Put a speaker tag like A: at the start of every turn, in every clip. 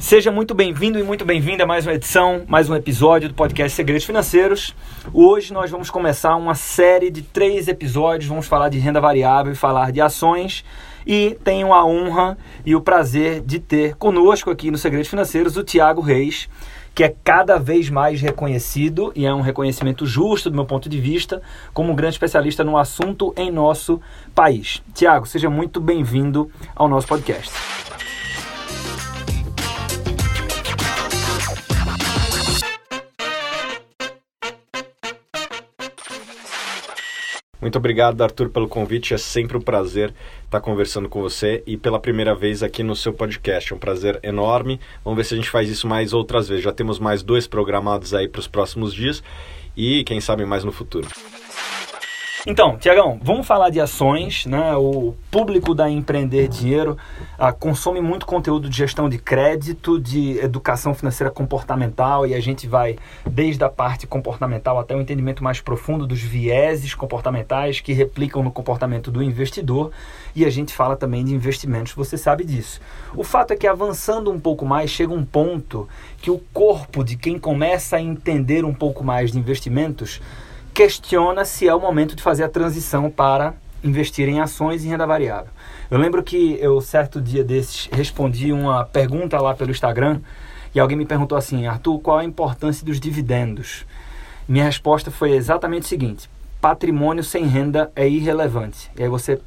A: Seja muito bem-vindo e muito bem-vinda a mais uma edição, mais um episódio do podcast Segredos Financeiros. Hoje nós vamos começar uma série de três episódios. Vamos falar de renda variável e falar de ações. E tenho a honra e o prazer de ter conosco aqui no Segredos Financeiros o Tiago Reis, que é cada vez mais reconhecido, e é um reconhecimento justo do meu ponto de vista, como um grande especialista no assunto em nosso país. Tiago, seja muito bem-vindo ao nosso podcast.
B: Muito obrigado, Arthur, pelo convite. É sempre um prazer estar conversando com você e pela primeira vez aqui no seu podcast. É um prazer enorme. Vamos ver se a gente faz isso mais outras vezes. Já temos mais dois programados aí para os próximos dias e quem sabe mais no futuro.
A: Então, Tiagão, vamos falar de ações, né? O público da Empreender Dinheiro ah, consome muito conteúdo de gestão de crédito, de educação financeira comportamental e a gente vai desde a parte comportamental até o entendimento mais profundo dos vieses comportamentais que replicam no comportamento do investidor e a gente fala também de investimentos, você sabe disso. O fato é que avançando um pouco mais, chega um ponto que o corpo de quem começa a entender um pouco mais de investimentos questiona se é o momento de fazer a transição para investir em ações e renda variável. Eu lembro que eu, certo dia desses, respondi uma pergunta lá pelo Instagram e alguém me perguntou assim: Arthur, qual a importância dos dividendos? Minha resposta foi exatamente o seguinte: patrimônio sem renda é irrelevante. E aí você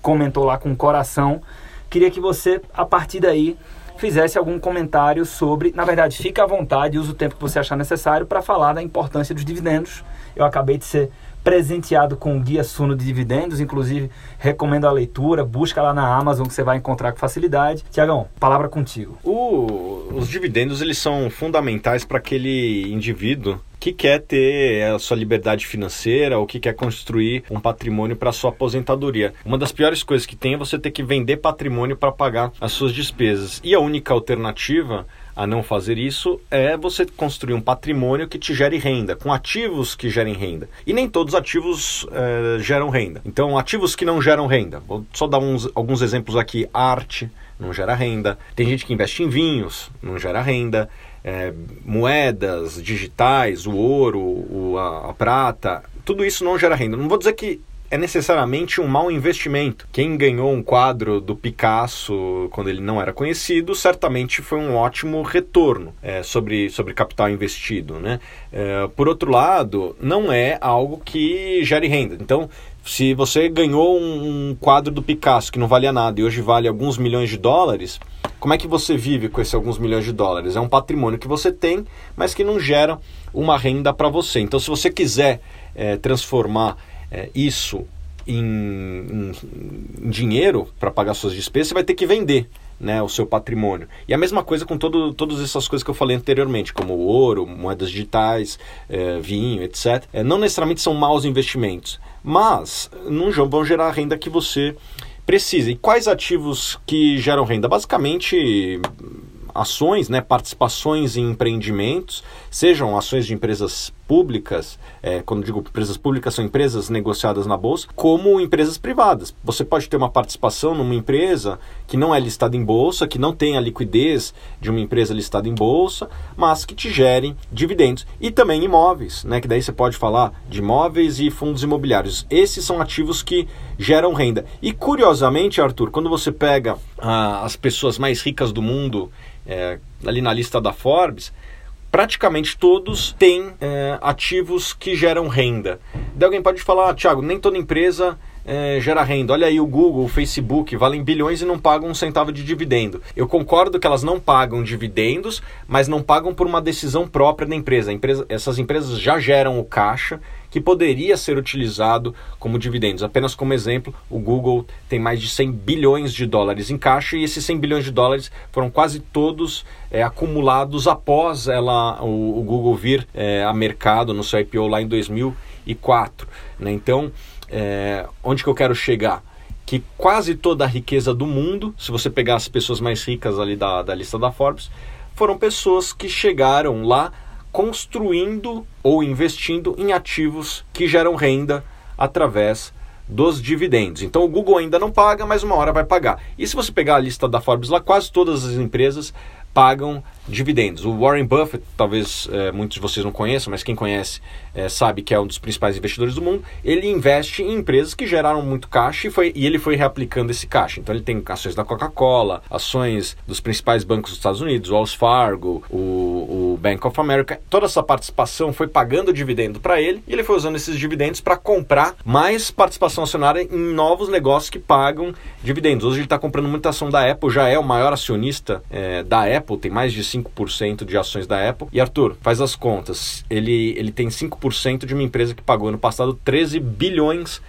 A: comentou lá com o coração. Queria que você, a partir daí, fizesse algum comentário sobre. Na verdade, fica à vontade, use o tempo que você achar necessário para falar da importância dos dividendos eu acabei de ser presenteado com o Guia Suno de Dividendos, inclusive recomendo a leitura, busca lá na Amazon que você vai encontrar com facilidade. Tiagão, palavra contigo.
B: O, os dividendos eles são fundamentais para aquele indivíduo que quer ter a sua liberdade financeira ou que quer construir um patrimônio para sua aposentadoria. Uma das piores coisas que tem é você ter que vender patrimônio para pagar as suas despesas. E a única alternativa a não fazer isso é você construir um patrimônio que te gere renda, com ativos que gerem renda. E nem todos os ativos é, geram renda. Então, ativos que não geram renda. Vou só dar uns, alguns exemplos aqui: arte não gera renda. Tem gente que investe em vinhos, não gera renda. É, moedas digitais, o ouro, o, a, a prata, tudo isso não gera renda. Não vou dizer que é necessariamente um mau investimento. Quem ganhou um quadro do Picasso quando ele não era conhecido, certamente foi um ótimo retorno é, sobre, sobre capital investido. Né? É, por outro lado, não é algo que gere renda. Então, se você ganhou um, quadro do Picasso que não valia nada e hoje vale alguns milhões de dólares, como é que você vive com esses alguns milhões de dólares? É um patrimônio que você tem, mas que não gera uma renda para você. Então, se você quiser é, transformar é, isso em, em, em dinheiro para pagar suas despesas, você vai ter que vender. Né, o seu patrimônio. E a mesma coisa com todo, todas essas coisas que eu falei anteriormente, como ouro, moedas digitais, é, vinho, etc. É, não necessariamente são maus investimentos, mas não vão gerar a renda que você precisa. E quais ativos que geram renda? Basicamente, ações, né, participações em empreendimentos, sejam ações de empresas públicas, é, quando digo empresas públicas, são empresas negociadas na bolsa, como empresas privadas. Você pode ter uma participação numa empresa que não é listada em bolsa, que não tem a liquidez de uma empresa listada em bolsa, mas que te gerem dividendos. E também imóveis, né, que daí você pode falar de imóveis e fundos imobiliários. Esses são ativos que geram renda. E curiosamente, Arthur, quando você pega ah, as pessoas mais ricas do mundo é, ali na lista da Forbes, praticamente todos têm é, ativos que geram renda. Daí alguém pode falar, ah, Thiago, nem toda empresa é, gera renda. Olha aí o Google, o Facebook, valem bilhões e não pagam um centavo de dividendo. Eu concordo que elas não pagam dividendos, mas não pagam por uma decisão própria da empresa. empresa essas empresas já geram o caixa que poderia ser utilizado como dividendos. Apenas como exemplo, o Google tem mais de 100 bilhões de dólares em caixa e esses 100 bilhões de dólares foram quase todos é, acumulados após ela, o, o Google vir é, a mercado no seu IPO lá em 2004. Né? Então, é, onde que eu quero chegar? Que quase toda a riqueza do mundo, se você pegar as pessoas mais ricas ali da, da lista da Forbes, foram pessoas que chegaram lá construindo ou investindo em ativos que geram renda através dos dividendos. Então o Google ainda não paga, mas uma hora vai pagar. E se você pegar a lista da Forbes lá, quase todas as empresas pagam dividendos. O Warren Buffett, talvez é, muitos de vocês não conheçam, mas quem conhece é, sabe que é um dos principais investidores do mundo. Ele investe em empresas que geraram muito caixa e, foi, e ele foi reaplicando esse caixa. Então ele tem ações da Coca-Cola, ações dos principais bancos dos Estados Unidos, o Wells Fargo, o, o Bank of America. Toda essa participação foi pagando dividendo para ele e ele foi usando esses dividendos para comprar mais participação acionária em novos negócios que pagam dividendos. Hoje ele está comprando muita ação da Apple, já é o maior acionista é, da Apple, tem mais de 5% de ações da Apple. E Arthur, faz as contas. Ele, ele tem 5% de uma empresa que pagou no passado 13 bilhões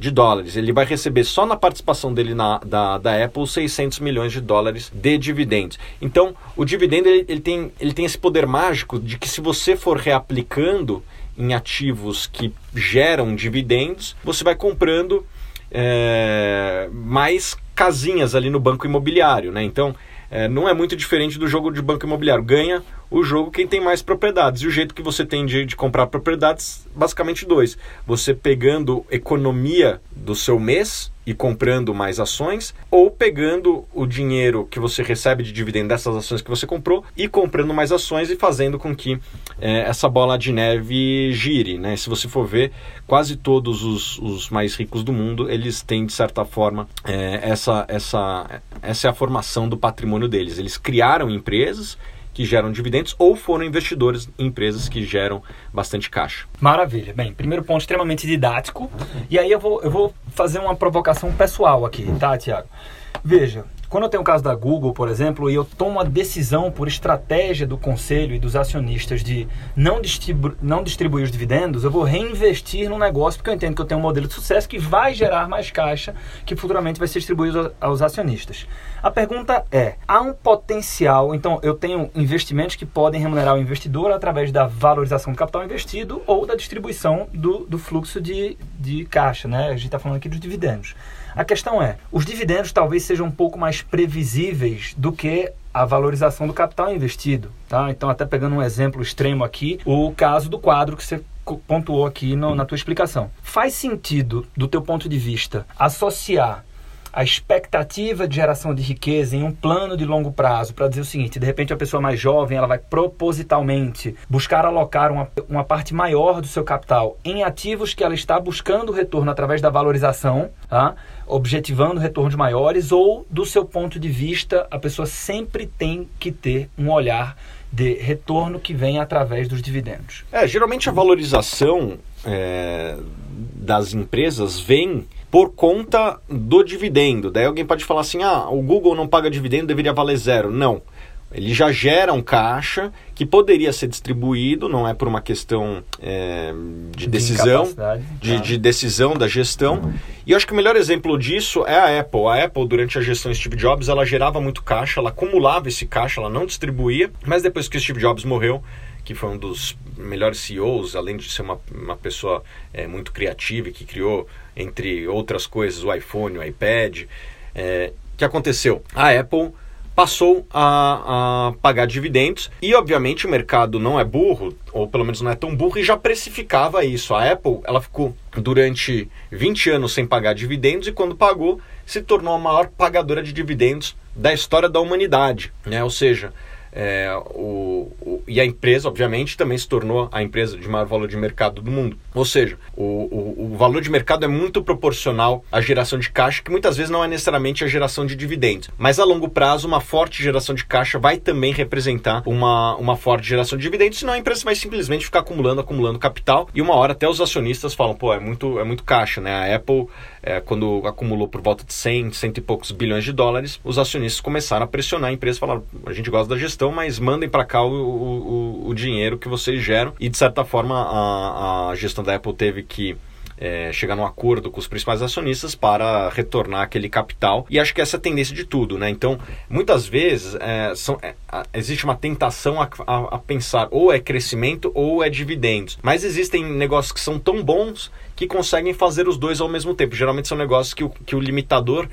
B: de dólares. Ele vai receber só na participação dele na, da, da Apple 600 milhões de dólares de dividendos. Então, o dividendo ele, ele, tem, ele tem esse poder mágico de que se você for reaplicando em ativos que geram dividendos, você vai comprando é, mais casinhas ali no banco imobiliário. Né? Então, é, não é muito diferente do jogo de banco imobiliário. Ganha o jogo quem tem mais propriedades. E o jeito que você tem de, de comprar propriedades, basicamente dois. Você pegando economia do seu mês e comprando mais ações, ou pegando o dinheiro que você recebe de dividendo dessas ações que você comprou e comprando mais ações e fazendo com que é, essa bola de neve gire. Né? Se você for ver, quase todos os, os mais ricos do mundo, eles têm, de certa forma, é, essa, essa, essa é a formação do patrimônio deles. Eles criaram empresas que geram dividendos ou foram investidores em empresas que geram bastante caixa.
A: Maravilha. Bem, primeiro ponto extremamente didático. E aí eu vou, eu vou fazer uma provocação pessoal aqui, tá, Tiago? Veja, quando eu tenho o caso da Google, por exemplo, e eu tomo a decisão por estratégia do conselho e dos acionistas de não, distribu não distribuir os dividendos, eu vou reinvestir no negócio porque eu entendo que eu tenho um modelo de sucesso que vai gerar mais caixa que futuramente vai ser distribuído aos acionistas. A pergunta é: há um potencial? Então, eu tenho investimentos que podem remunerar o investidor através da valorização do capital investido ou da distribuição do, do fluxo de, de caixa, né? A gente está falando aqui dos dividendos. A questão é, os dividendos talvez sejam um pouco mais previsíveis do que a valorização do capital investido, tá? Então, até pegando um exemplo extremo aqui, o caso do quadro que você pontuou aqui no, na tua explicação. Faz sentido, do teu ponto de vista, associar a expectativa de geração de riqueza em um plano de longo prazo para dizer o seguinte: de repente a pessoa mais jovem ela vai propositalmente buscar alocar uma, uma parte maior do seu capital em ativos que ela está buscando retorno através da valorização, tá? objetivando retornos maiores, ou do seu ponto de vista, a pessoa sempre tem que ter um olhar de retorno que vem através dos dividendos.
B: É, geralmente a valorização é, das empresas vem por conta do dividendo. Daí alguém pode falar assim: ah, o Google não paga dividendo, deveria valer zero. Não. Ele já gera um caixa que poderia ser distribuído, não é por uma questão é, de decisão, de, de, decisão da gestão. E eu acho que o melhor exemplo disso é a Apple. A Apple, durante a gestão Steve Jobs, ela gerava muito caixa, ela acumulava esse caixa, ela não distribuía, mas depois que Steve Jobs morreu, que foi um dos melhores CEOs, além de ser uma, uma pessoa é, muito criativa e que criou, entre outras coisas, o iPhone, o iPad. É, que aconteceu? A Apple passou a, a, pagar dividendos e obviamente o mercado não é burro ou pelo menos não é tão burro e já precificava isso. A Apple ela ficou durante 20 anos sem pagar dividendos e quando pagou se tornou a maior pagadora de dividendos da história da humanidade, né? Ou seja, é, o, o, e a empresa, obviamente, também se tornou a empresa de maior valor de mercado do mundo. Ou seja, o, o, valor de mercado é muito proporcional à geração de caixa, que muitas vezes não é necessariamente a geração de dividendos. Mas a longo prazo, uma forte geração de caixa vai também representar uma, uma forte geração de dividendos, senão a empresa vai simplesmente ficar acumulando, acumulando capital, e uma hora até os acionistas falam, pô, é muito, é muito caixa, né? A Apple é, quando acumulou por volta de 100, cento e poucos bilhões de dólares, os acionistas começaram a pressionar a empresa, falaram, a gente gosta da gestão, mas mandem para cá o, o, o, dinheiro que vocês geram. E, de certa forma, a, a gestão da Apple teve que é, chegar num acordo com os principais acionistas para retornar aquele capital. E acho que essa é a tendência de tudo, né? Então, muitas vezes é, são, é, existe uma tentação a, a, a, pensar ou é crescimento ou é dividendos. Mas existem negócios que são tão bons que conseguem fazer os dois ao mesmo tempo. Geralmente são negócios que o, que o limitador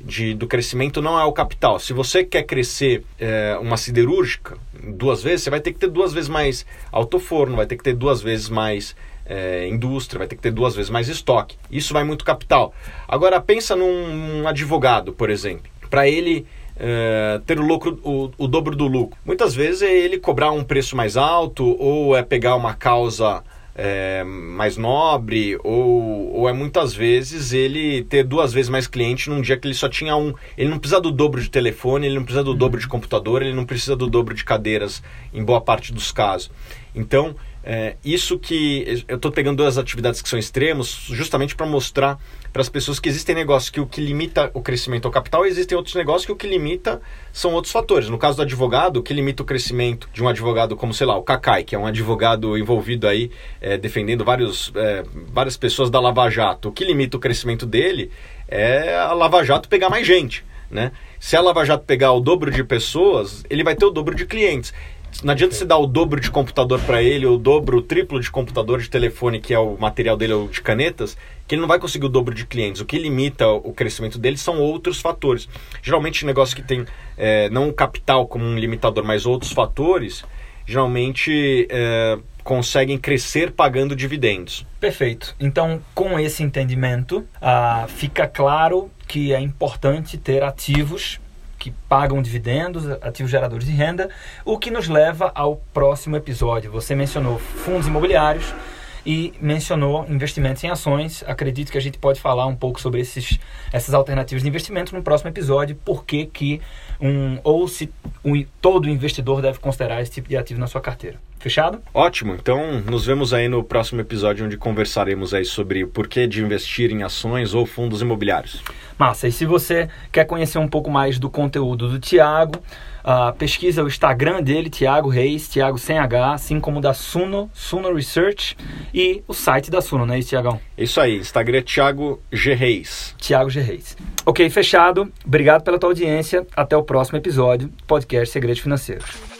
B: de, do crescimento não é o capital. Se você quer crescer é, uma siderúrgica duas vezes, você vai ter que ter duas vezes mais autoforno, vai ter que ter duas vezes mais é, indústria, vai ter que ter duas vezes mais estoque. Isso vai muito capital. Agora pensa num advogado, por exemplo. Para ele é, ter o lucro, o, o dobro do lucro? Muitas vezes é ele cobrar um preço mais alto ou é pegar uma causa é, mais nobre, ou, ou é muitas vezes ele ter duas vezes mais cliente num dia que ele só tinha um. Ele não precisa do dobro de telefone, ele não precisa do dobro de computador, ele não precisa do dobro de cadeiras em boa parte dos casos. Então, é, isso que eu estou pegando duas atividades que são extremos, justamente para mostrar para as pessoas que existem negócios que o que limita o crescimento é o capital e existem outros negócios que o que limita são outros fatores. No caso do advogado, o que limita o crescimento de um advogado como, sei lá, o Kakai, que é um advogado envolvido aí é, defendendo vários, é, várias pessoas da Lava Jato, o que limita o crescimento dele é a Lava Jato pegar mais gente. Né? Se a Lava Jato pegar o dobro de pessoas, ele vai ter o dobro de clientes. Não adianta você dar o dobro de computador para ele, ou o dobro, o triplo de computador de telefone, que é o material dele, ou de canetas, que ele não vai conseguir o dobro de clientes. O que limita o crescimento dele são outros fatores. Geralmente, negócio que tem é, não o capital como um limitador, mas outros fatores, geralmente é, conseguem crescer pagando dividendos.
A: Perfeito. Então, com esse entendimento, ah, fica claro que é importante ter ativos que pagam dividendos, ativos geradores de renda, o que nos leva ao próximo episódio. Você mencionou fundos imobiliários e mencionou investimentos em ações. Acredito que a gente pode falar um pouco sobre esses, essas alternativas de investimento no próximo episódio, por que um, ou se um, todo investidor deve considerar esse tipo de ativo na sua carteira. Fechado?
B: Ótimo. Então, nos vemos aí no próximo episódio onde conversaremos aí sobre o porquê de investir em ações ou fundos imobiliários.
A: Massa. E se você quer conhecer um pouco mais do conteúdo do Tiago, uh, pesquisa o Instagram dele, Tiago Reis, Tiago sem H, assim como da Suno, Suno Research e o site da Suno, não é isso, Tiagão?
B: Isso aí, Instagram é Tiago G Reis.
A: Tiago G Reis. Ok, fechado. Obrigado pela tua audiência. Até o próximo episódio, podcast Segredos Financeiros.